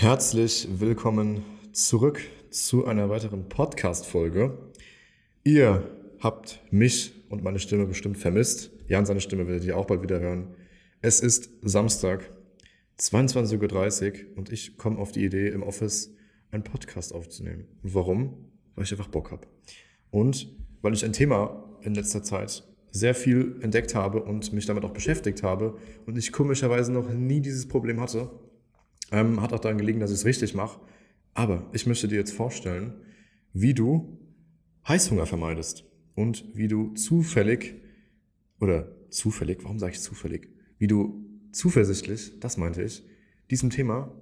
Herzlich willkommen zurück zu einer weiteren Podcast-Folge. Ihr habt mich und meine Stimme bestimmt vermisst. Jan, seine Stimme werdet ihr auch bald wieder hören. Es ist Samstag, 22.30 Uhr und ich komme auf die Idee, im Office einen Podcast aufzunehmen. Warum? Weil ich einfach Bock habe. Und weil ich ein Thema in letzter Zeit sehr viel entdeckt habe und mich damit auch beschäftigt habe und ich komischerweise noch nie dieses Problem hatte. Ähm, hat auch daran gelegen, dass ich es richtig mache. Aber ich möchte dir jetzt vorstellen, wie du Heißhunger vermeidest und wie du zufällig oder zufällig, warum sage ich zufällig, wie du zuversichtlich, das meinte ich, diesem Thema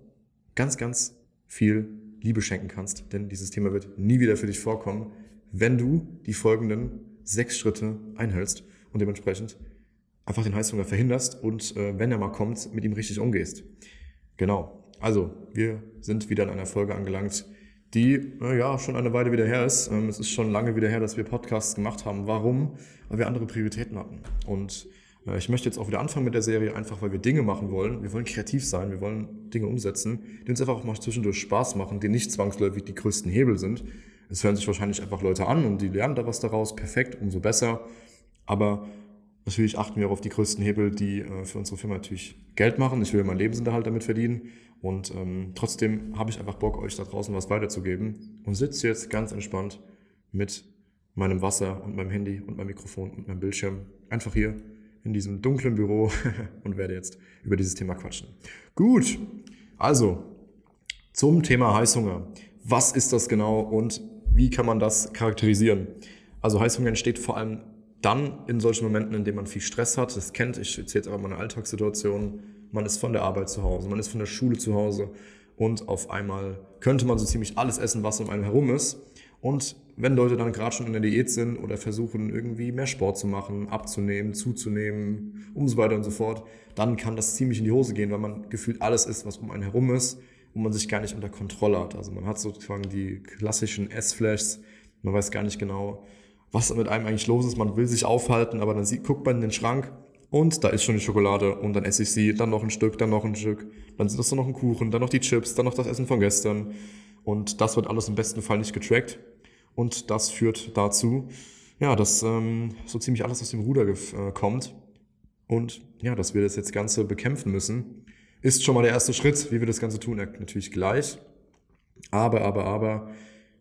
ganz, ganz viel Liebe schenken kannst. Denn dieses Thema wird nie wieder für dich vorkommen, wenn du die folgenden sechs Schritte einhältst und dementsprechend einfach den Heißhunger verhinderst und äh, wenn er mal kommt, mit ihm richtig umgehst. Genau. Also, wir sind wieder in einer Folge angelangt, die äh, ja schon eine Weile wieder her ist. Ähm, es ist schon lange wieder her, dass wir Podcasts gemacht haben. Warum? Weil wir andere Prioritäten hatten. Und äh, ich möchte jetzt auch wieder anfangen mit der Serie, einfach weil wir Dinge machen wollen. Wir wollen kreativ sein, wir wollen Dinge umsetzen, die uns einfach auch mal zwischendurch Spaß machen, die nicht zwangsläufig die größten Hebel sind. Es hören sich wahrscheinlich einfach Leute an und die lernen da was daraus. Perfekt, umso besser. Aber natürlich achten wir auch auf die größten Hebel, die äh, für unsere Firma natürlich Geld machen. Ich will meinen Lebensunterhalt damit verdienen. Und ähm, trotzdem habe ich einfach Bock, euch da draußen was weiterzugeben. Und sitze jetzt ganz entspannt mit meinem Wasser und meinem Handy und meinem Mikrofon und meinem Bildschirm einfach hier in diesem dunklen Büro und werde jetzt über dieses Thema quatschen. Gut, also zum Thema Heißhunger. Was ist das genau und wie kann man das charakterisieren? Also Heißhunger entsteht vor allem dann in solchen Momenten, in denen man viel Stress hat. Das kennt, ich erzähle jetzt aber meine Alltagssituation. Man ist von der Arbeit zu Hause, man ist von der Schule zu Hause und auf einmal könnte man so ziemlich alles essen, was um einen herum ist. Und wenn Leute dann gerade schon in der Diät sind oder versuchen, irgendwie mehr Sport zu machen, abzunehmen, zuzunehmen und so weiter und so fort, dann kann das ziemlich in die Hose gehen, weil man gefühlt alles isst, was um einen herum ist und man sich gar nicht unter Kontrolle hat. Also man hat sozusagen die klassischen Essflashs, man weiß gar nicht genau, was mit einem eigentlich los ist. Man will sich aufhalten, aber dann sieht, guckt man in den Schrank und da ist schon die Schokolade und dann esse ich sie, dann noch ein Stück, dann noch ein Stück, dann ist das noch ein Kuchen, dann noch die Chips, dann noch das Essen von gestern und das wird alles im besten Fall nicht getrackt und das führt dazu, ja, dass ähm, so ziemlich alles aus dem Ruder äh, kommt und ja, dass wir das jetzt Ganze bekämpfen müssen, ist schon mal der erste Schritt. Wie wir das Ganze tun, natürlich gleich. Aber, aber, aber,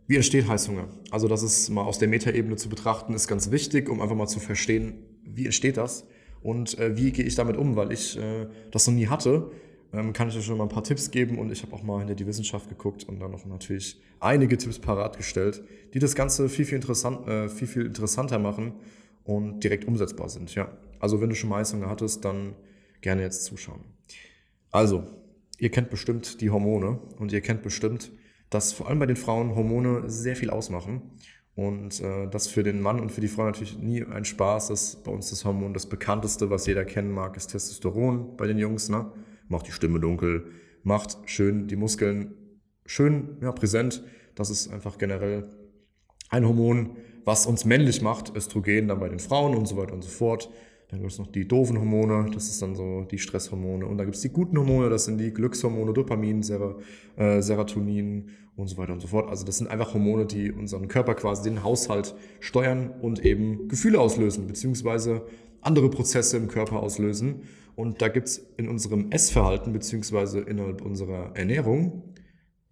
wie entsteht Heißhunger? Also das ist mal aus der Metaebene zu betrachten, ist ganz wichtig, um einfach mal zu verstehen, wie entsteht das und äh, wie gehe ich damit um, weil ich äh, das noch nie hatte. Ähm, kann ich euch schon mal ein paar Tipps geben und ich habe auch mal hinter die Wissenschaft geguckt und dann noch natürlich einige Tipps parat gestellt, die das Ganze viel, viel, interessant, äh, viel, viel interessanter machen und direkt umsetzbar sind. Ja. Also wenn du schon mal Heißhunger hattest, dann gerne jetzt zuschauen. Also, ihr kennt bestimmt die Hormone und ihr kennt bestimmt, dass vor allem bei den Frauen Hormone sehr viel ausmachen. Und äh, das für den Mann und für die Frau natürlich nie ein Spaß ist. Bei uns das Hormon, das bekannteste, was jeder kennen mag, ist Testosteron bei den Jungs. Ne? Macht die Stimme dunkel, macht schön die Muskeln schön ja, präsent. Das ist einfach generell ein Hormon, was uns männlich macht. Östrogen dann bei den Frauen und so weiter und so fort. Dann gibt es noch die doofen Hormone, das ist dann so die Stresshormone. Und dann gibt es die guten Hormone, das sind die Glückshormone, Dopamin, Ser äh, Serotonin und so weiter und so fort. Also das sind einfach Hormone, die unseren Körper quasi den Haushalt steuern und eben Gefühle auslösen, beziehungsweise andere Prozesse im Körper auslösen. Und da gibt es in unserem Essverhalten, beziehungsweise innerhalb unserer Ernährung,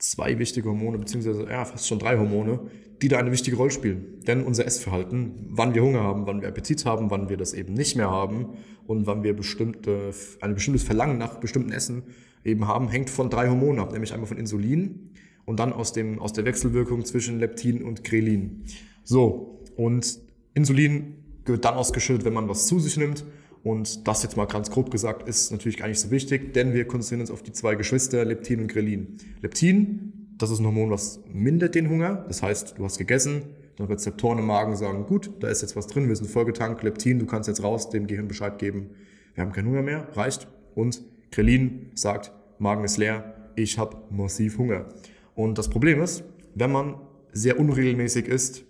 zwei wichtige Hormone, beziehungsweise ja, fast schon drei Hormone, die da eine wichtige Rolle spielen. Denn unser Essverhalten, wann wir Hunger haben, wann wir Appetit haben, wann wir das eben nicht mehr haben und wann wir bestimmte, ein bestimmtes Verlangen nach bestimmten Essen eben haben, hängt von drei Hormonen ab, nämlich einmal von Insulin und dann aus, dem, aus der Wechselwirkung zwischen Leptin und Grelin. So, und Insulin wird dann ausgeschüttet, wenn man was zu sich nimmt und das jetzt mal ganz grob gesagt ist natürlich gar nicht so wichtig, denn wir konzentrieren uns auf die zwei Geschwister, Leptin und Grelin. Leptin, das ist ein Hormon, was mindert den Hunger. Das heißt, du hast gegessen, dann Rezeptoren im Magen sagen, gut, da ist jetzt was drin, wir sind vollgetankt. Leptin, du kannst jetzt raus, dem Gehirn Bescheid geben, wir haben keinen Hunger mehr, reicht. Und Grelin sagt, Magen ist leer, ich habe massiv Hunger. Und das Problem ist, wenn man sehr unregelmäßig isst,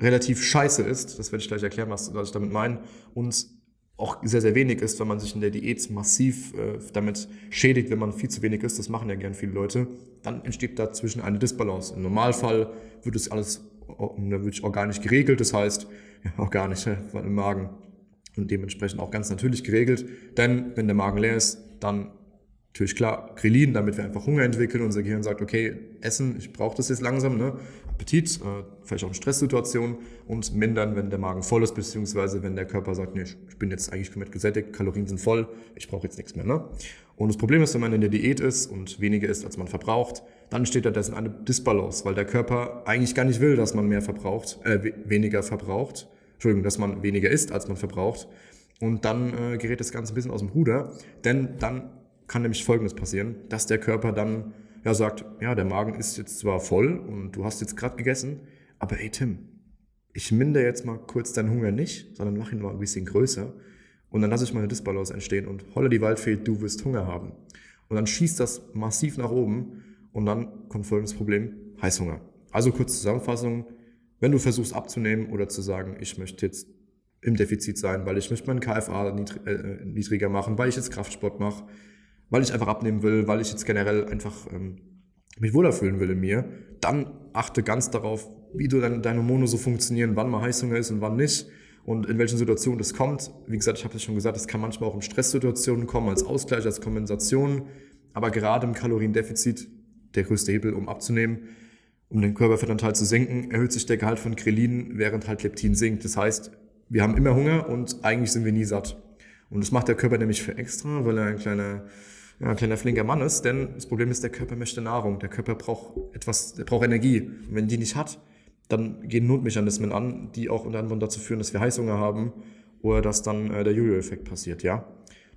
relativ scheiße ist, das werde ich gleich erklären, was, was ich damit meine, und auch sehr, sehr wenig isst, wenn man sich in der Diät massiv äh, damit schädigt, wenn man viel zu wenig isst, das machen ja gern viele Leute, dann entsteht dazwischen eine Disbalance. Im Normalfall wird es alles wirklich organisch geregelt, das heißt, ja, organisch ja, im Magen und dementsprechend auch ganz natürlich geregelt, denn wenn der Magen leer ist, dann natürlich klar Grillin, damit wir einfach Hunger entwickeln. Unser Gehirn sagt, okay, Essen, ich brauche das jetzt langsam, ne? Appetit, äh, vielleicht auch in Stresssituationen und mindern, wenn der Magen voll ist, beziehungsweise wenn der Körper sagt, nee, ich bin jetzt eigentlich komplett gesättigt, Kalorien sind voll, ich brauche jetzt nichts mehr. Ne? Und das Problem ist, wenn man in der Diät ist und weniger isst, als man verbraucht, dann steht da das in eine Disbalance, weil der Körper eigentlich gar nicht will, dass man mehr verbraucht, äh, weniger verbraucht. Entschuldigung, dass man weniger isst, als man verbraucht. Und dann äh, gerät das Ganze ein bisschen aus dem Ruder, denn dann kann nämlich Folgendes passieren, dass der Körper dann ja sagt, ja, der Magen ist jetzt zwar voll und du hast jetzt gerade gegessen, aber ey Tim, ich minder jetzt mal kurz deinen Hunger nicht, sondern mach ihn mal ein bisschen größer und dann lasse ich mal eine Disbalance entstehen und holle die Waldfee, du wirst Hunger haben. Und dann schießt das massiv nach oben und dann kommt folgendes Problem, Heißhunger. Also kurze Zusammenfassung, wenn du versuchst abzunehmen oder zu sagen, ich möchte jetzt im Defizit sein, weil ich möchte meinen KFA äh, niedriger machen, weil ich jetzt Kraftsport mache, weil ich einfach abnehmen will, weil ich jetzt generell einfach ähm, mich wohler fühlen will in mir, dann achte ganz darauf, wie du deine, deine Hormone so funktionieren, wann mal Heißhunger ist und wann nicht und in welchen Situationen das kommt. Wie gesagt, ich habe es schon gesagt, es kann manchmal auch in Stresssituationen kommen, als Ausgleich, als Kompensation, aber gerade im Kaloriendefizit der größte Hebel, um abzunehmen, um den Körperfettanteil zu senken, erhöht sich der Gehalt von Krelin, während halt Leptin sinkt. Das heißt, wir haben immer Hunger und eigentlich sind wir nie satt. Und das macht der Körper nämlich für extra, weil er ein kleiner ein kleiner flinker Mann ist, denn das Problem ist, der Körper möchte Nahrung. Der Körper braucht etwas, der braucht Energie. Und wenn die nicht hat, dann gehen Notmechanismen an, die auch unter anderem dazu führen, dass wir Heißhunger haben oder dass dann äh, der Jojo-Effekt passiert, ja.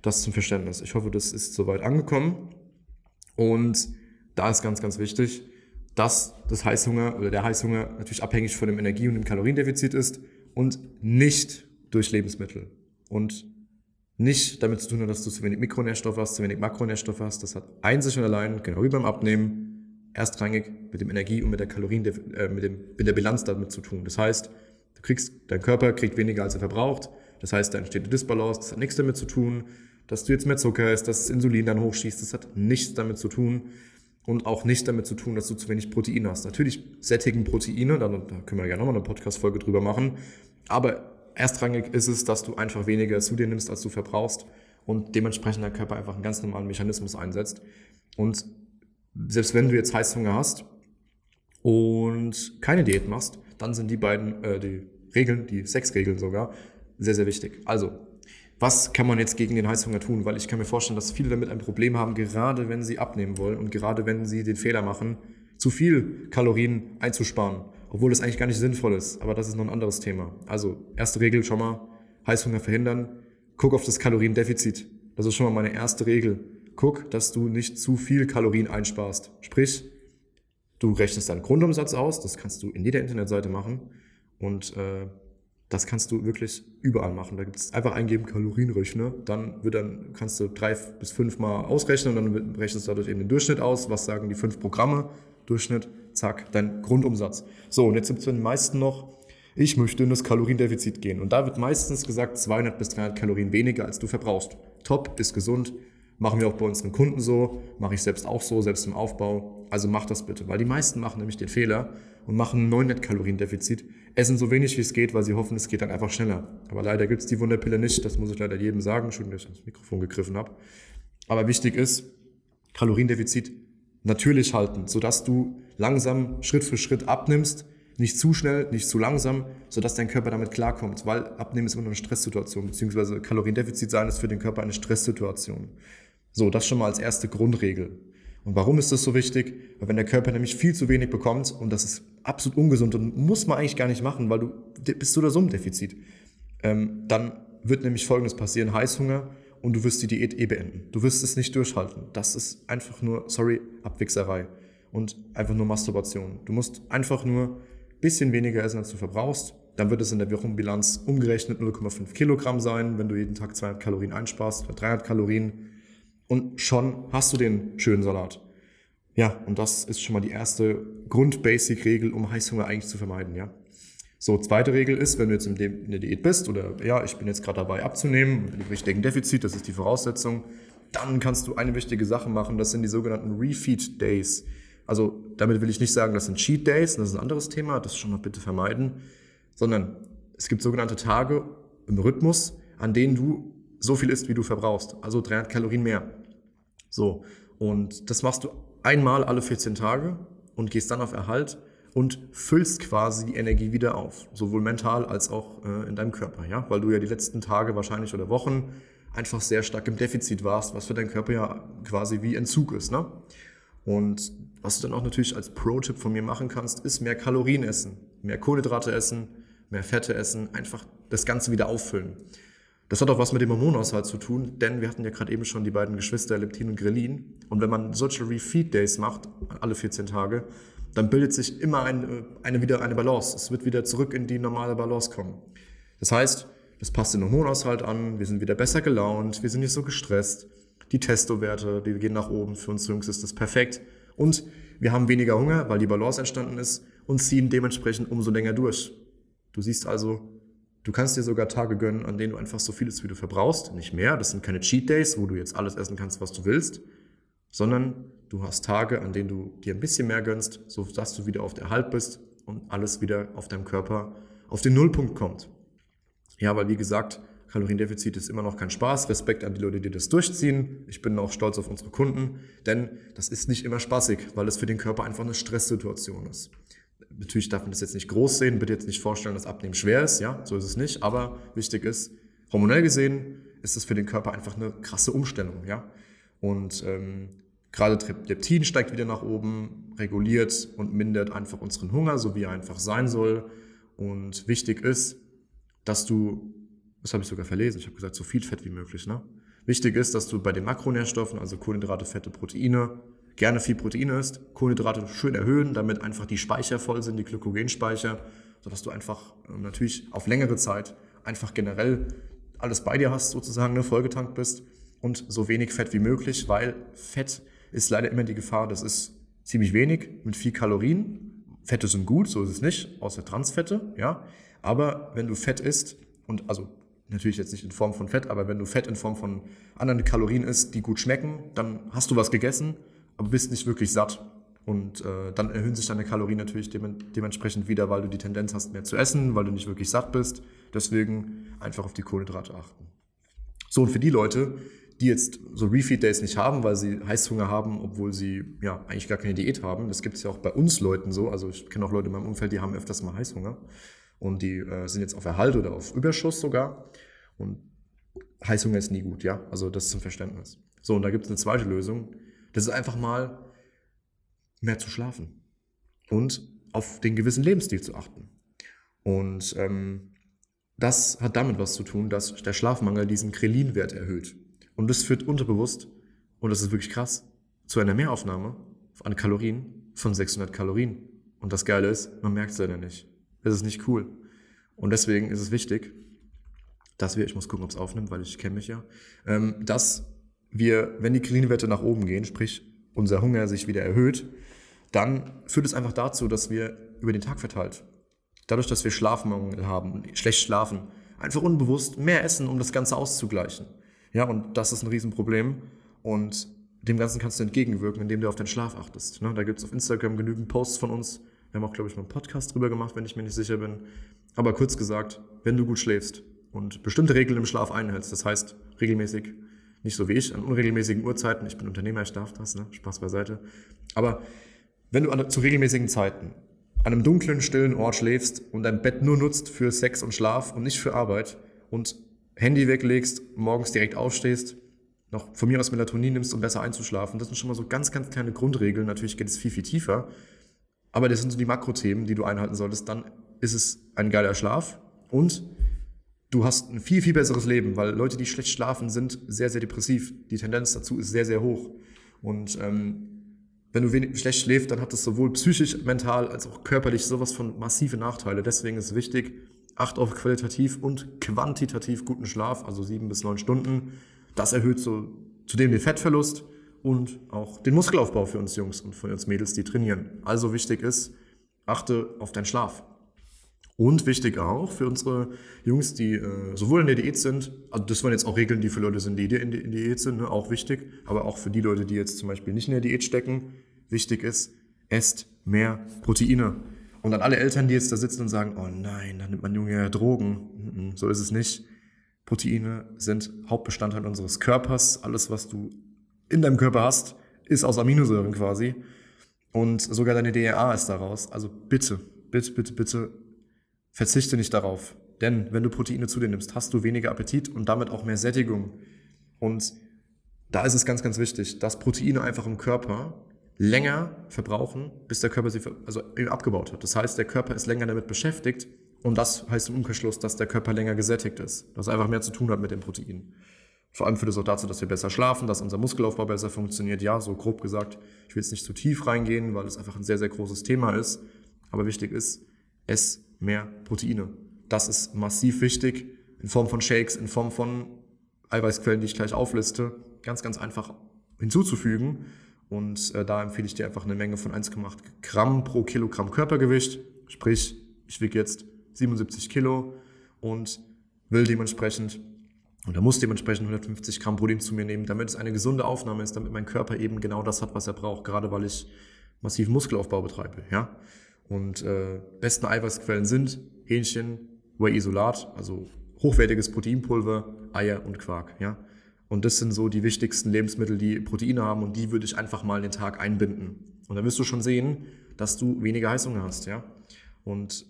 Das zum Verständnis. Ich hoffe, das ist soweit angekommen. Und da ist ganz, ganz wichtig, dass das Heißhunger oder der Heißhunger natürlich abhängig von dem Energie- und dem Kaloriendefizit ist und nicht durch Lebensmittel. Und nicht damit zu tun hat, dass du zu wenig Mikronährstoffe hast, zu wenig Makronährstoffe hast. Das hat einzig und allein, genau wie beim Abnehmen, erstrangig mit dem Energie und mit der Kalorien, äh, mit, dem, mit der Bilanz damit zu tun. Das heißt, du kriegst, dein Körper kriegt weniger, als er verbraucht. Das heißt, da entsteht eine Disbalance. Das hat nichts damit zu tun, dass du jetzt mehr Zucker isst, dass das Insulin dann hochschießt. Das hat nichts damit zu tun. Und auch nicht damit zu tun, dass du zu wenig Protein hast. Natürlich sättigen Proteine, da können wir gerne nochmal eine Podcast-Folge drüber machen. Aber erstrangig ist es, dass du einfach weniger zu dir nimmst, als du verbrauchst und dementsprechend der Körper einfach einen ganz normalen Mechanismus einsetzt. Und selbst wenn du jetzt Heißhunger hast und keine Diät machst, dann sind die beiden, äh, die Regeln, die sechs Regeln sogar, sehr, sehr wichtig. Also, was kann man jetzt gegen den Heißhunger tun? Weil ich kann mir vorstellen, dass viele damit ein Problem haben, gerade wenn sie abnehmen wollen und gerade wenn sie den Fehler machen, zu viel Kalorien einzusparen obwohl das eigentlich gar nicht sinnvoll ist. Aber das ist noch ein anderes Thema. Also, erste Regel schon mal, Heißhunger verhindern. Guck auf das Kaloriendefizit. Das ist schon mal meine erste Regel. Guck, dass du nicht zu viel Kalorien einsparst. Sprich, du rechnest deinen Grundumsatz aus. Das kannst du in jeder Internetseite machen. Und äh, das kannst du wirklich überall machen. Da gibt es einfach eingeben Kalorienrechner, dann wird dann kannst du drei bis fünf Mal ausrechnen und dann rechnest du dadurch eben den Durchschnitt aus. Was sagen die fünf Programme? Durchschnitt, zack, dein Grundumsatz. So, und jetzt gibt es den meisten noch, ich möchte in das Kaloriendefizit gehen. Und da wird meistens gesagt, 200 bis 300 Kalorien weniger, als du verbrauchst. Top, ist gesund, machen wir auch bei unseren Kunden so, mache ich selbst auch so, selbst im Aufbau. Also mach das bitte, weil die meisten machen nämlich den Fehler und machen 900 Kaloriendefizit, essen so wenig wie es geht, weil sie hoffen, es geht dann einfach schneller. Aber leider gibt es die Wunderpille nicht, das muss ich leider jedem sagen, schon, dass ich ans Mikrofon gegriffen habe. Aber wichtig ist, Kaloriendefizit natürlich halten, sodass du langsam Schritt für Schritt abnimmst, nicht zu schnell, nicht zu langsam, sodass dein Körper damit klarkommt, weil Abnehmen ist immer eine Stresssituation, beziehungsweise Kaloriendefizit sein ist für den Körper eine Stresssituation. So, das schon mal als erste Grundregel. Und warum ist das so wichtig? Weil wenn der Körper nämlich viel zu wenig bekommt, und das ist absolut ungesund und muss man eigentlich gar nicht machen, weil du bist oder so im Defizit, ähm, dann wird nämlich Folgendes passieren, Heißhunger, und du wirst die Diät eh beenden. Du wirst es nicht durchhalten. Das ist einfach nur, sorry, Abwichserei und einfach nur Masturbation. Du musst einfach nur ein bisschen weniger essen, als du verbrauchst. Dann wird es in der Wochenbilanz umgerechnet 0,5 Kilogramm sein, wenn du jeden Tag 200 Kalorien einsparst oder 300 Kalorien. Und schon hast du den schönen Salat. Ja, und das ist schon mal die erste Grund-Basic-Regel, um Heißhunger eigentlich zu vermeiden, ja. So, zweite Regel ist, wenn du jetzt in der Diät bist oder ja, ich bin jetzt gerade dabei abzunehmen, mit dem richtigen Defizit, das ist die Voraussetzung, dann kannst du eine wichtige Sache machen, das sind die sogenannten Refeed Days. Also damit will ich nicht sagen, das sind Cheat Days, das ist ein anderes Thema, das schon mal bitte vermeiden, sondern es gibt sogenannte Tage im Rhythmus, an denen du so viel isst, wie du verbrauchst, also 300 Kalorien mehr. So, und das machst du einmal alle 14 Tage und gehst dann auf Erhalt und füllst quasi die Energie wieder auf, sowohl mental als auch äh, in deinem Körper, ja, weil du ja die letzten Tage wahrscheinlich oder Wochen einfach sehr stark im Defizit warst, was für deinen Körper ja quasi wie Entzug ist, ne? Und was du dann auch natürlich als Pro-Tipp von mir machen kannst, ist mehr Kalorien essen, mehr Kohlenhydrate essen, mehr Fette essen, einfach das Ganze wieder auffüllen. Das hat auch was mit dem Hormonaushalt zu tun, denn wir hatten ja gerade eben schon die beiden Geschwister Leptin und Grelin. Und wenn man solche Refeed Days macht, alle 14 Tage, dann bildet sich immer eine, eine, wieder eine Balance. Es wird wieder zurück in die normale Balance kommen. Das heißt, das passt den Hormonaushalt an, wir sind wieder besser gelaunt, wir sind nicht so gestresst. Die Testowerte, die gehen nach oben. Für uns Jungs ist das perfekt. Und wir haben weniger Hunger, weil die Balance entstanden ist und ziehen dementsprechend umso länger durch. Du siehst also, du kannst dir sogar Tage gönnen, an denen du einfach so viel isst, wie du verbrauchst. Nicht mehr. Das sind keine Cheat Days, wo du jetzt alles essen kannst, was du willst, sondern Du hast Tage, an denen du dir ein bisschen mehr gönnst, sodass du wieder auf der Halt bist und alles wieder auf deinem Körper auf den Nullpunkt kommt. Ja, weil wie gesagt, Kaloriendefizit ist immer noch kein Spaß. Respekt an die Leute, die das durchziehen. Ich bin auch stolz auf unsere Kunden, denn das ist nicht immer spaßig, weil es für den Körper einfach eine Stresssituation ist. Natürlich darf man das jetzt nicht groß sehen, bitte jetzt nicht vorstellen, dass Abnehmen schwer ist, ja, so ist es nicht, aber wichtig ist, hormonell gesehen ist es für den Körper einfach eine krasse Umstellung, ja. Und ähm, Gerade Tripleptin steigt wieder nach oben, reguliert und mindert einfach unseren Hunger, so wie er einfach sein soll. Und wichtig ist, dass du, das habe ich sogar verlesen, ich habe gesagt, so viel Fett wie möglich. Ne? Wichtig ist, dass du bei den Makronährstoffen, also Kohlenhydrate, Fette, Proteine, gerne viel Protein isst, Kohlenhydrate schön erhöhen, damit einfach die Speicher voll sind, die Glykogenspeicher, sodass du einfach äh, natürlich auf längere Zeit einfach generell alles bei dir hast, sozusagen, ne, vollgetankt bist und so wenig Fett wie möglich, weil Fett ist leider immer die Gefahr, das ist ziemlich wenig mit viel Kalorien. Fette sind gut, so ist es nicht, außer Transfette, ja. Aber wenn du Fett isst, und also natürlich jetzt nicht in Form von Fett, aber wenn du Fett in Form von anderen Kalorien isst, die gut schmecken, dann hast du was gegessen, aber bist nicht wirklich satt. Und äh, dann erhöhen sich deine Kalorien natürlich dem, dementsprechend wieder, weil du die Tendenz hast, mehr zu essen, weil du nicht wirklich satt bist. Deswegen einfach auf die Kohlenhydrate achten. So, und für die Leute, die jetzt so Refeed Days nicht haben, weil sie Heißhunger haben, obwohl sie ja eigentlich gar keine Diät haben. Das gibt es ja auch bei uns Leuten so. Also ich kenne auch Leute in meinem Umfeld, die haben öfters mal Heißhunger und die äh, sind jetzt auf Erhalt oder auf Überschuss sogar. Und Heißhunger ist nie gut, ja. Also das zum Verständnis. So, und da gibt es eine zweite Lösung. Das ist einfach mal mehr zu schlafen und auf den gewissen Lebensstil zu achten. Und ähm, das hat damit was zu tun, dass der Schlafmangel diesen Krelin-Wert erhöht. Und das führt unterbewusst, und das ist wirklich krass, zu einer Mehraufnahme an Kalorien von 600 Kalorien. Und das Geile ist, man merkt es leider nicht. Das ist nicht cool. Und deswegen ist es wichtig, dass wir, ich muss gucken, ob es aufnimmt, weil ich kenne mich ja, ähm, dass wir, wenn die Kalorienwerte nach oben gehen, sprich unser Hunger sich wieder erhöht, dann führt es einfach dazu, dass wir über den Tag verteilt, dadurch, dass wir Schlafmangel haben, schlecht schlafen, einfach unbewusst mehr essen, um das Ganze auszugleichen. Ja, und das ist ein Riesenproblem. Und dem Ganzen kannst du entgegenwirken, indem du auf deinen Schlaf achtest. Ne? Da gibt es auf Instagram genügend Posts von uns. Wir haben auch, glaube ich, mal einen Podcast drüber gemacht, wenn ich mir nicht sicher bin. Aber kurz gesagt, wenn du gut schläfst und bestimmte Regeln im Schlaf einhältst, das heißt regelmäßig, nicht so wie ich, an unregelmäßigen Uhrzeiten, ich bin Unternehmer, ich darf das, ne? Spaß beiseite. Aber wenn du an, zu regelmäßigen Zeiten an einem dunklen, stillen Ort schläfst und dein Bett nur nutzt für Sex und Schlaf und nicht für Arbeit und Handy weglegst, morgens direkt aufstehst, noch von mir aus Melatonin nimmst, um besser einzuschlafen. Das sind schon mal so ganz, ganz kleine Grundregeln. Natürlich geht es viel, viel tiefer. Aber das sind so die Makrothemen, die du einhalten solltest. Dann ist es ein geiler Schlaf und du hast ein viel, viel besseres Leben, weil Leute, die schlecht schlafen, sind sehr, sehr depressiv. Die Tendenz dazu ist sehr, sehr hoch. Und ähm, wenn du wenig, schlecht schläfst, dann hat das sowohl psychisch, mental als auch körperlich sowas von massive Nachteile. Deswegen ist es wichtig, acht auf qualitativ und quantitativ guten Schlaf, also sieben bis neun Stunden. Das erhöht so zudem den Fettverlust und auch den Muskelaufbau für uns Jungs und für uns Mädels, die trainieren. Also wichtig ist, achte auf deinen Schlaf. Und wichtig auch für unsere Jungs, die äh, sowohl in der Diät sind, also das waren jetzt auch Regeln, die für Leute sind, die in der Diät sind, ne, auch wichtig, aber auch für die Leute, die jetzt zum Beispiel nicht in der Diät stecken, wichtig ist, esst mehr Proteine. Und an alle Eltern, die jetzt da sitzen und sagen, oh nein, dann nimmt mein Junge ja Drogen. So ist es nicht. Proteine sind Hauptbestandteil unseres Körpers. Alles, was du in deinem Körper hast, ist aus Aminosäuren quasi. Und sogar deine DRA ist daraus. Also bitte, bitte, bitte, bitte verzichte nicht darauf. Denn wenn du Proteine zu dir nimmst, hast du weniger Appetit und damit auch mehr Sättigung. Und da ist es ganz, ganz wichtig, dass Proteine einfach im Körper länger verbrauchen, bis der Körper sie also abgebaut hat. Das heißt, der Körper ist länger damit beschäftigt und das heißt im Umkehrschluss, dass der Körper länger gesättigt ist. Das einfach mehr zu tun hat mit den Proteinen. Vor allem führt es auch dazu, dass wir besser schlafen, dass unser Muskelaufbau besser funktioniert. Ja, so grob gesagt. Ich will jetzt nicht zu tief reingehen, weil es einfach ein sehr, sehr großes Thema ist. Aber wichtig ist, ess mehr Proteine. Das ist massiv wichtig in Form von Shakes, in Form von Eiweißquellen, die ich gleich aufliste. Ganz, ganz einfach hinzuzufügen. Und äh, da empfehle ich dir einfach eine Menge von 1,8 Gramm pro Kilogramm Körpergewicht. Sprich, ich wiege jetzt 77 Kilo und will dementsprechend oder muss dementsprechend 150 Gramm Protein zu mir nehmen, damit es eine gesunde Aufnahme ist, damit mein Körper eben genau das hat, was er braucht, gerade weil ich massiven Muskelaufbau betreibe. Ja? Und äh, besten Eiweißquellen sind Hähnchen, Whey-Isolat, also hochwertiges Proteinpulver, Eier und Quark. Ja? Und das sind so die wichtigsten Lebensmittel, die Proteine haben und die würde ich einfach mal in den Tag einbinden. Und dann wirst du schon sehen, dass du weniger Heißhunger hast. Ja? Und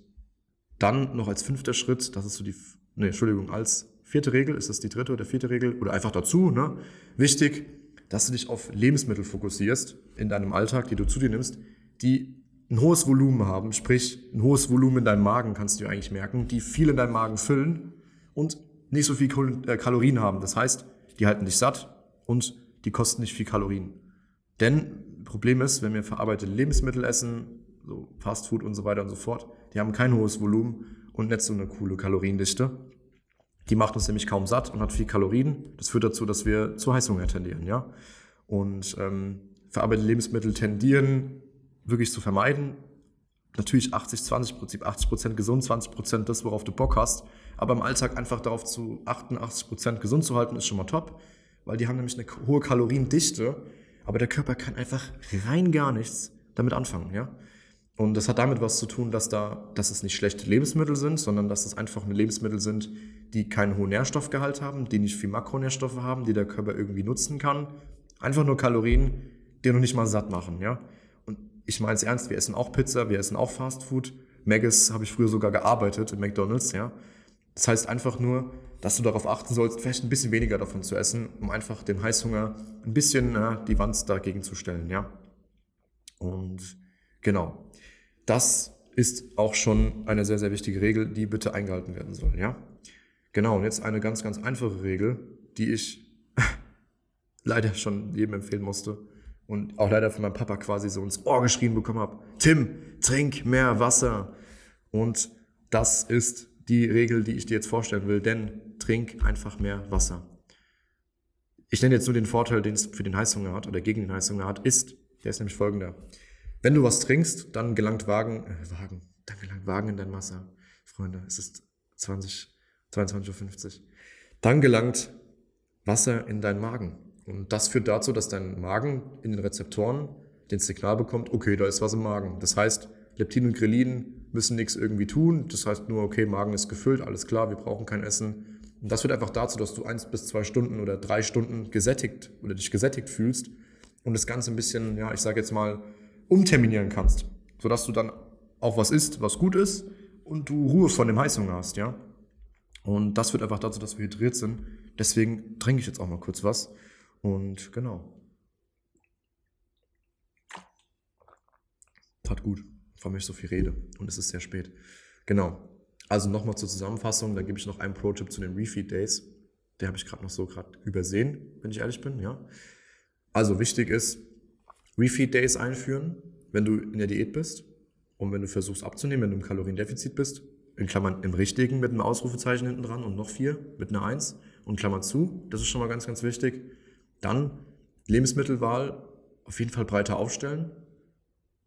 dann noch als fünfter Schritt, das ist so die, nee, Entschuldigung, als vierte Regel, ist das die dritte oder vierte Regel oder einfach dazu, ne? Wichtig, dass du dich auf Lebensmittel fokussierst in deinem Alltag, die du zu dir nimmst, die ein hohes Volumen haben, sprich ein hohes Volumen in deinem Magen kannst du eigentlich merken, die viel in deinem Magen füllen und nicht so viel äh, Kalorien haben. Das heißt, die halten dich satt und die kosten nicht viel Kalorien. Denn Problem ist, wenn wir verarbeitete Lebensmittel essen, so Fast Food und so weiter und so fort, die haben kein hohes Volumen und nicht so eine coole Kaloriendichte. Die macht uns nämlich kaum satt und hat viel Kalorien. Das führt dazu, dass wir zu Heißhunger tendieren, ja. Und ähm, verarbeitete Lebensmittel tendieren wirklich zu vermeiden. Natürlich 80-20 Prinzip, 80 Prozent gesund, 20 Prozent das, worauf du Bock hast. Aber im Alltag einfach darauf zu 88 Prozent gesund zu halten, ist schon mal top, weil die haben nämlich eine hohe Kaloriendichte. Aber der Körper kann einfach rein gar nichts damit anfangen, ja. Und das hat damit was zu tun, dass da, dass es nicht schlechte Lebensmittel sind, sondern dass es einfach Lebensmittel sind, die keinen hohen Nährstoffgehalt haben, die nicht viel Makronährstoffe haben, die der Körper irgendwie nutzen kann. Einfach nur Kalorien, die noch nicht mal satt machen, ja. Und ich meine es ernst, wir essen auch Pizza, wir essen auch Fast Food. Maggis habe ich früher sogar gearbeitet in McDonalds, ja. Das heißt einfach nur, dass du darauf achten sollst, vielleicht ein bisschen weniger davon zu essen, um einfach den Heißhunger ein bisschen äh, die Wand dagegen zu stellen, ja. Und genau. Das ist auch schon eine sehr, sehr wichtige Regel, die bitte eingehalten werden soll, ja. Genau, und jetzt eine ganz, ganz einfache Regel, die ich leider schon jedem empfehlen musste und auch leider von meinem Papa quasi so ins Ohr geschrien bekommen habe. Tim, trink mehr Wasser. Und das ist die Regel, die ich dir jetzt vorstellen will, denn trink einfach mehr Wasser. Ich nenne jetzt nur den Vorteil, den es für den Heißhunger hat oder gegen den Heißhunger hat, ist, der ist nämlich folgender. Wenn du was trinkst, dann gelangt Wagen, äh, Wagen, dann gelangt Wagen in dein Wasser. Freunde, es ist 20, 22.50 Uhr. Dann gelangt Wasser in deinen Magen. Und das führt dazu, dass dein Magen in den Rezeptoren den Signal bekommt, okay, da ist was im Magen. Das heißt, Leptin und Grelin müssen nichts irgendwie tun. Das heißt nur, okay, Magen ist gefüllt, alles klar, wir brauchen kein Essen. Und das führt einfach dazu, dass du eins bis zwei Stunden oder drei Stunden gesättigt oder dich gesättigt fühlst und das Ganze ein bisschen, ja, ich sage jetzt mal, umterminieren kannst, sodass du dann auch was isst, was gut ist und du Ruhe von dem Heißhunger hast, ja. Und das führt einfach dazu, dass wir hydriert sind. Deswegen trinke ich jetzt auch mal kurz was. Und genau. Tat gut, allem ich so viel rede. Und es ist sehr spät. Genau. Also nochmal zur Zusammenfassung, da gebe ich noch einen Pro-Tipp zu den Refeed Days. Der habe ich gerade noch so gerade übersehen, wenn ich ehrlich bin, ja. Also wichtig ist, Refeed Days einführen, wenn du in der Diät bist und wenn du versuchst abzunehmen, wenn du im Kaloriendefizit bist, in Klammern im richtigen mit einem Ausrufezeichen hinten dran und noch vier mit einer Eins und Klammer zu. Das ist schon mal ganz, ganz wichtig. Dann Lebensmittelwahl auf jeden Fall breiter aufstellen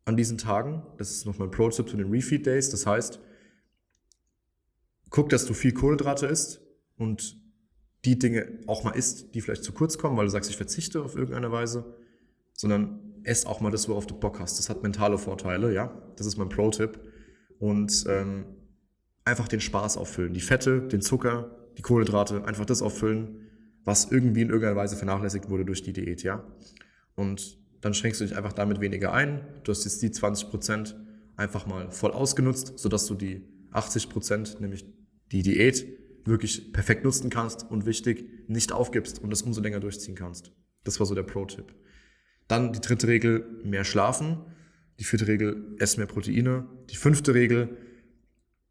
an diesen Tagen. Das ist nochmal ein Pro-Tipp zu den Refeed Days. Das heißt, guck, dass du viel Kohlenhydrate isst und die Dinge auch mal isst, die vielleicht zu kurz kommen, weil du sagst, ich verzichte auf irgendeine Weise, sondern ess auch mal das, worauf du Bock hast. Das hat mentale Vorteile, ja. Das ist mein Pro-Tipp. Und ähm, einfach den Spaß auffüllen. Die Fette, den Zucker, die Kohlenhydrate, einfach das auffüllen, was irgendwie in irgendeiner Weise vernachlässigt wurde durch die Diät, ja. Und dann schränkst du dich einfach damit weniger ein. Du hast jetzt die 20 Prozent einfach mal voll ausgenutzt, sodass du die 80 Prozent, nämlich die Diät, wirklich perfekt nutzen kannst und wichtig, nicht aufgibst und das umso länger durchziehen kannst. Das war so der Pro-Tipp. Dann die dritte Regel, mehr schlafen. Die vierte Regel, ess mehr Proteine. Die fünfte Regel,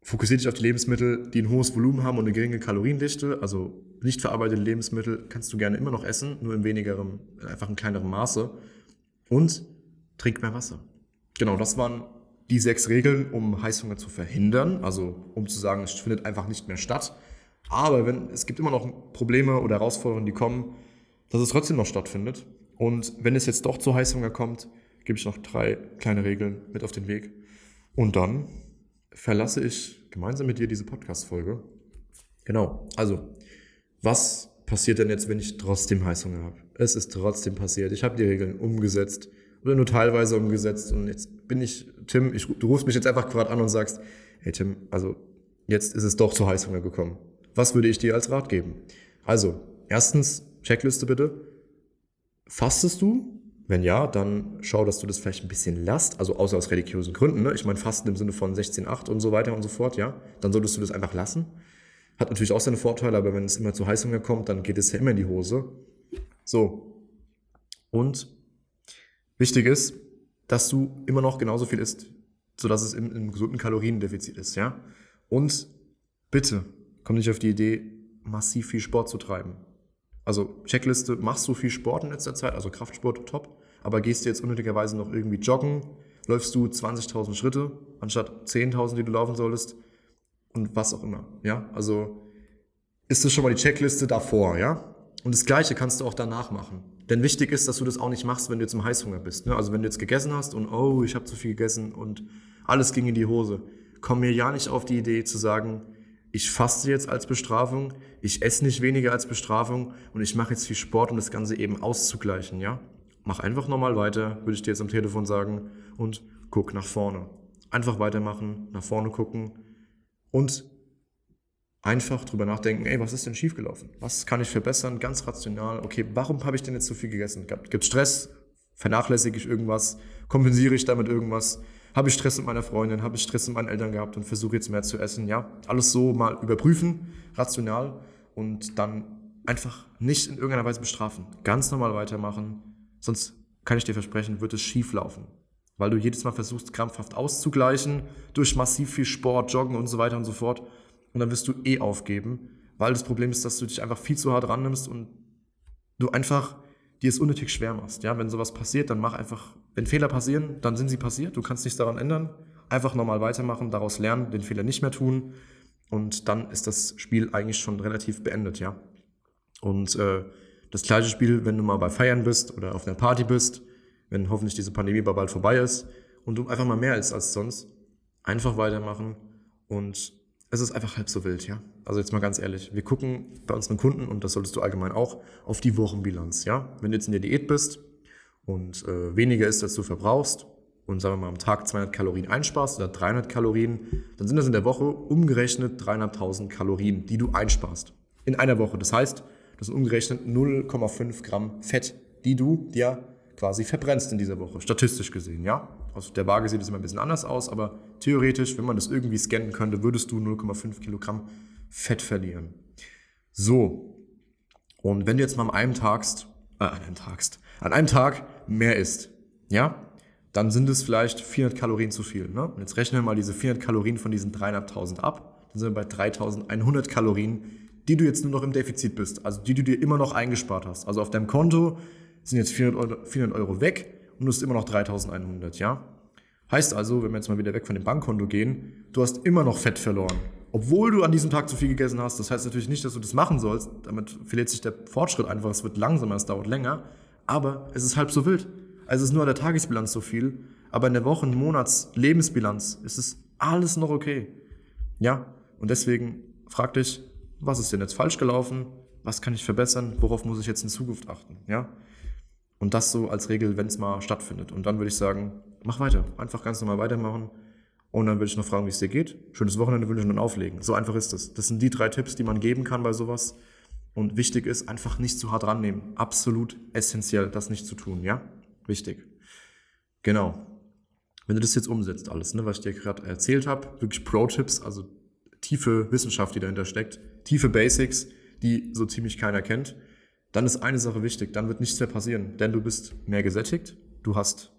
fokussiere dich auf die Lebensmittel, die ein hohes Volumen haben und eine geringe Kaloriendichte. Also nicht verarbeitete Lebensmittel kannst du gerne immer noch essen, nur in wenigerem, einfach in kleinerem Maße. Und trink mehr Wasser. Genau, das waren die sechs Regeln, um Heißhunger zu verhindern. Also um zu sagen, es findet einfach nicht mehr statt. Aber wenn, es gibt immer noch Probleme oder Herausforderungen, die kommen, dass es trotzdem noch stattfindet. Und wenn es jetzt doch zu Heißhunger kommt, gebe ich noch drei kleine Regeln mit auf den Weg. Und dann verlasse ich gemeinsam mit dir diese Podcast-Folge. Genau. Also, was passiert denn jetzt, wenn ich trotzdem Heißhunger habe? Es ist trotzdem passiert. Ich habe die Regeln umgesetzt oder nur teilweise umgesetzt und jetzt bin ich, Tim, ich, du rufst mich jetzt einfach gerade an und sagst, hey Tim, also jetzt ist es doch zu Heißhunger gekommen. Was würde ich dir als Rat geben? Also, erstens, Checkliste bitte. Fastest du? Wenn ja, dann schau, dass du das vielleicht ein bisschen lasst, also außer aus religiösen Gründen. Ne? Ich meine, Fasten im Sinne von 16,8 und so weiter und so fort, ja. Dann solltest du das einfach lassen. Hat natürlich auch seine Vorteile, aber wenn es immer zu Heißhunger kommt, dann geht es ja immer in die Hose. So. Und wichtig ist, dass du immer noch genauso viel isst, sodass es im, im gesunden Kaloriendefizit ist, ja. Und bitte, komm nicht auf die Idee, massiv viel Sport zu treiben. Also Checkliste, machst du viel Sport in letzter Zeit, also Kraftsport top, aber gehst du jetzt unnötigerweise noch irgendwie joggen, läufst du 20.000 Schritte anstatt 10.000, die du laufen solltest und was auch immer, ja? Also ist das schon mal die Checkliste davor, ja? Und das Gleiche kannst du auch danach machen. Denn wichtig ist, dass du das auch nicht machst, wenn du jetzt im Heißhunger bist. Ne? Also wenn du jetzt gegessen hast und oh, ich habe zu viel gegessen und alles ging in die Hose, komm mir ja nicht auf die Idee zu sagen, ich faste jetzt als Bestrafung, ich esse nicht weniger als Bestrafung und ich mache jetzt viel Sport, um das Ganze eben auszugleichen, ja? Mach einfach nochmal weiter, würde ich dir jetzt am Telefon sagen, und guck nach vorne. Einfach weitermachen, nach vorne gucken und einfach drüber nachdenken, ey, was ist denn schiefgelaufen? Was kann ich verbessern? Ganz rational. Okay, warum habe ich denn jetzt so viel gegessen? Gibt Stress? Vernachlässige ich irgendwas? Kompensiere ich damit irgendwas? Habe ich Stress mit meiner Freundin? Habe ich Stress mit meinen Eltern gehabt und versuche jetzt mehr zu essen? Ja, alles so mal überprüfen, rational und dann einfach nicht in irgendeiner Weise bestrafen. Ganz normal weitermachen, sonst kann ich dir versprechen, wird es schief laufen. Weil du jedes Mal versuchst, krampfhaft auszugleichen durch massiv viel Sport, Joggen und so weiter und so fort. Und dann wirst du eh aufgeben, weil das Problem ist, dass du dich einfach viel zu hart rannimmst und du einfach dir es unnötig schwer machst. Ja, wenn sowas passiert, dann mach einfach, wenn Fehler passieren, dann sind sie passiert, du kannst nichts daran ändern. Einfach nochmal weitermachen, daraus lernen, den Fehler nicht mehr tun und dann ist das Spiel eigentlich schon relativ beendet, ja. Und äh, das gleiche Spiel, wenn du mal bei Feiern bist oder auf einer Party bist, wenn hoffentlich diese Pandemie bald vorbei ist und du einfach mal mehr ist als sonst, einfach weitermachen und es ist einfach halb so wild, ja. Also jetzt mal ganz ehrlich, wir gucken bei unseren Kunden, und das solltest du allgemein auch, auf die Wochenbilanz, ja. Wenn du jetzt in der Diät bist und äh, weniger ist, als du verbrauchst, und sagen wir mal am Tag 200 Kalorien einsparst oder 300 Kalorien, dann sind das in der Woche umgerechnet 300.000 Kalorien, die du einsparst. In einer Woche. Das heißt, das sind umgerechnet 0,5 Gramm Fett, die du dir quasi verbrennst in dieser Woche, statistisch gesehen, ja. Aus der Waage sieht es immer ein bisschen anders aus, aber theoretisch, wenn man das irgendwie scannen könnte, würdest du 0,5 Kilogramm Fett verlieren. So. Und wenn du jetzt mal an einem Tagst, äh, an einem Tagst, an einem Tag mehr isst, ja, dann sind es vielleicht 400 Kalorien zu viel. Ne? Und jetzt rechnen wir mal diese 400 Kalorien von diesen 3.500 ab. Dann sind wir bei 3.100 Kalorien, die du jetzt nur noch im Defizit bist. Also die du dir immer noch eingespart hast. Also auf deinem Konto sind jetzt 400 Euro, 400 Euro weg und du hast immer noch 3.100, ja? Heißt also, wenn wir jetzt mal wieder weg von dem Bankkonto gehen, du hast immer noch Fett verloren. Obwohl du an diesem Tag zu viel gegessen hast. Das heißt natürlich nicht, dass du das machen sollst. Damit verliert sich der Fortschritt einfach. Es wird langsamer, es dauert länger. Aber es ist halb so wild. Also es ist nur an der Tagesbilanz so viel. Aber in der Wochen-, Monats-, Lebensbilanz ist es alles noch okay. Ja? Und deswegen frag dich, was ist denn jetzt falsch gelaufen? Was kann ich verbessern? Worauf muss ich jetzt in Zukunft achten? Ja? Und das so als Regel, wenn es mal stattfindet. Und dann würde ich sagen, mach weiter. Einfach ganz normal weitermachen. Und dann würde ich noch fragen, wie es dir geht. Schönes Wochenende wünsche ich und auflegen. So einfach ist. Das. das sind die drei Tipps, die man geben kann bei sowas. Und wichtig ist, einfach nicht zu hart rannehmen. Absolut essentiell, das nicht zu tun, ja? Wichtig. Genau. Wenn du das jetzt umsetzt, alles, ne, was ich dir gerade erzählt habe, wirklich Pro-Tipps, also tiefe Wissenschaft, die dahinter steckt, tiefe Basics, die so ziemlich keiner kennt, dann ist eine Sache wichtig, dann wird nichts mehr passieren, denn du bist mehr gesättigt, du hast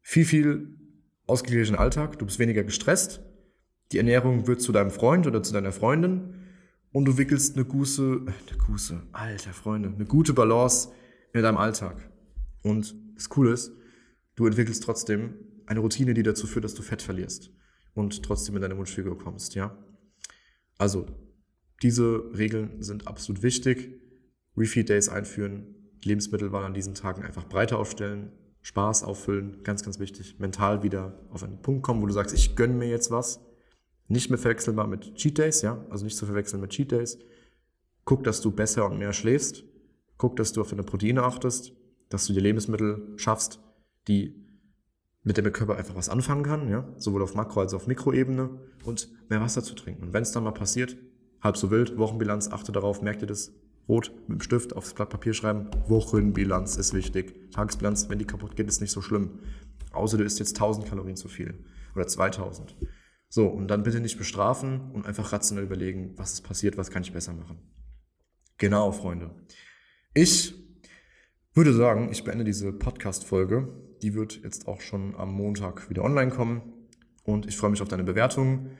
viel, viel ausgeglichenen Alltag, du bist weniger gestresst, die Ernährung wird zu deinem Freund oder zu deiner Freundin und du wickelst eine gute, eine gute, alter Freunde, eine gute Balance in deinem Alltag. Und das Coole ist, du entwickelst trotzdem eine Routine, die dazu führt, dass du Fett verlierst und trotzdem in deine Wunschfigur kommst, ja. Also, diese Regeln sind absolut wichtig. Refeed Days einführen, Lebensmittelwahl an diesen Tagen einfach breiter aufstellen, Spaß auffüllen, ganz, ganz wichtig. Mental wieder auf einen Punkt kommen, wo du sagst, ich gönne mir jetzt was. Nicht mehr verwechselbar mit Cheat Days, ja, also nicht zu verwechseln mit Cheat Days. Guck, dass du besser und mehr schläfst. Guck, dass du auf deine Proteine achtest, dass du dir Lebensmittel schaffst, die mit dem der Körper einfach was anfangen kann, ja, sowohl auf Makro- als auch auf Mikroebene und mehr Wasser zu trinken. Und wenn es dann mal passiert, halb so wild, Wochenbilanz, achte darauf, merkt ihr das, rot mit dem Stift aufs Blatt Papier schreiben, Wochenbilanz ist wichtig. Tagesbilanz, wenn die kaputt geht, ist nicht so schlimm. Außer du isst jetzt 1000 Kalorien zu viel oder 2000. So, und dann bitte nicht bestrafen und einfach rationell überlegen, was ist passiert, was kann ich besser machen. Genau, Freunde. Ich würde sagen, ich beende diese Podcast-Folge. Die wird jetzt auch schon am Montag wieder online kommen. Und ich freue mich auf deine Bewertung.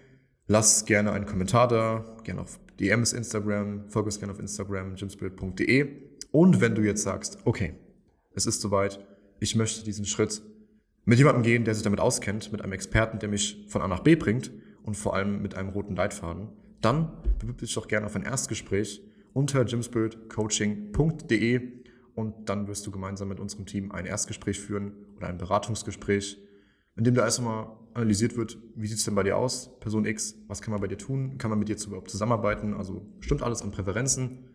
Lass gerne einen Kommentar da, gerne auf DMs Instagram, folge uns gerne auf Instagram, gymspirit.de. Und wenn du jetzt sagst, okay, es ist soweit, ich möchte diesen Schritt mit jemandem gehen, der sich damit auskennt, mit einem Experten, der mich von A nach B bringt und vor allem mit einem roten Leitfaden, dann bewirb dich doch gerne auf ein Erstgespräch unter gymspiritcoaching.de und dann wirst du gemeinsam mit unserem Team ein Erstgespräch führen oder ein Beratungsgespräch, in dem da erstmal analysiert wird, wie sieht es denn bei dir aus, Person X, was kann man bei dir tun, kann man mit dir überhaupt zusammenarbeiten, also stimmt alles an Präferenzen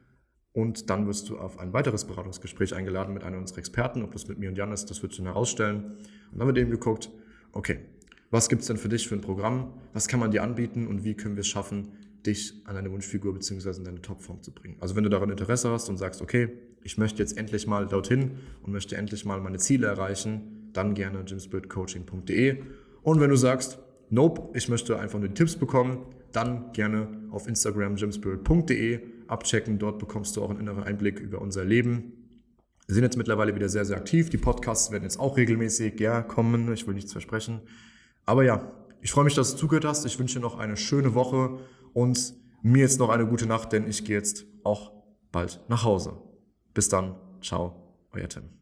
und dann wirst du auf ein weiteres Beratungsgespräch eingeladen mit einem unserer Experten, ob das mit mir und Jan ist, das wird schon herausstellen und dann wird eben geguckt, okay, was gibt es denn für dich für ein Programm, was kann man dir anbieten und wie können wir es schaffen, dich an deine Wunschfigur bzw. in deine Topform zu bringen. Also wenn du daran Interesse hast und sagst, okay, ich möchte jetzt endlich mal dorthin und möchte endlich mal meine Ziele erreichen, dann gerne gymspiritcoaching.de. Und wenn du sagst, nope, ich möchte einfach nur die Tipps bekommen, dann gerne auf Instagram gymspirit.de abchecken. Dort bekommst du auch einen inneren Einblick über unser Leben. Wir sind jetzt mittlerweile wieder sehr, sehr aktiv. Die Podcasts werden jetzt auch regelmäßig ja, kommen. Ich will nichts versprechen. Aber ja, ich freue mich, dass du zugehört hast. Ich wünsche dir noch eine schöne Woche und mir jetzt noch eine gute Nacht, denn ich gehe jetzt auch bald nach Hause. Bis dann. Ciao, euer Tim.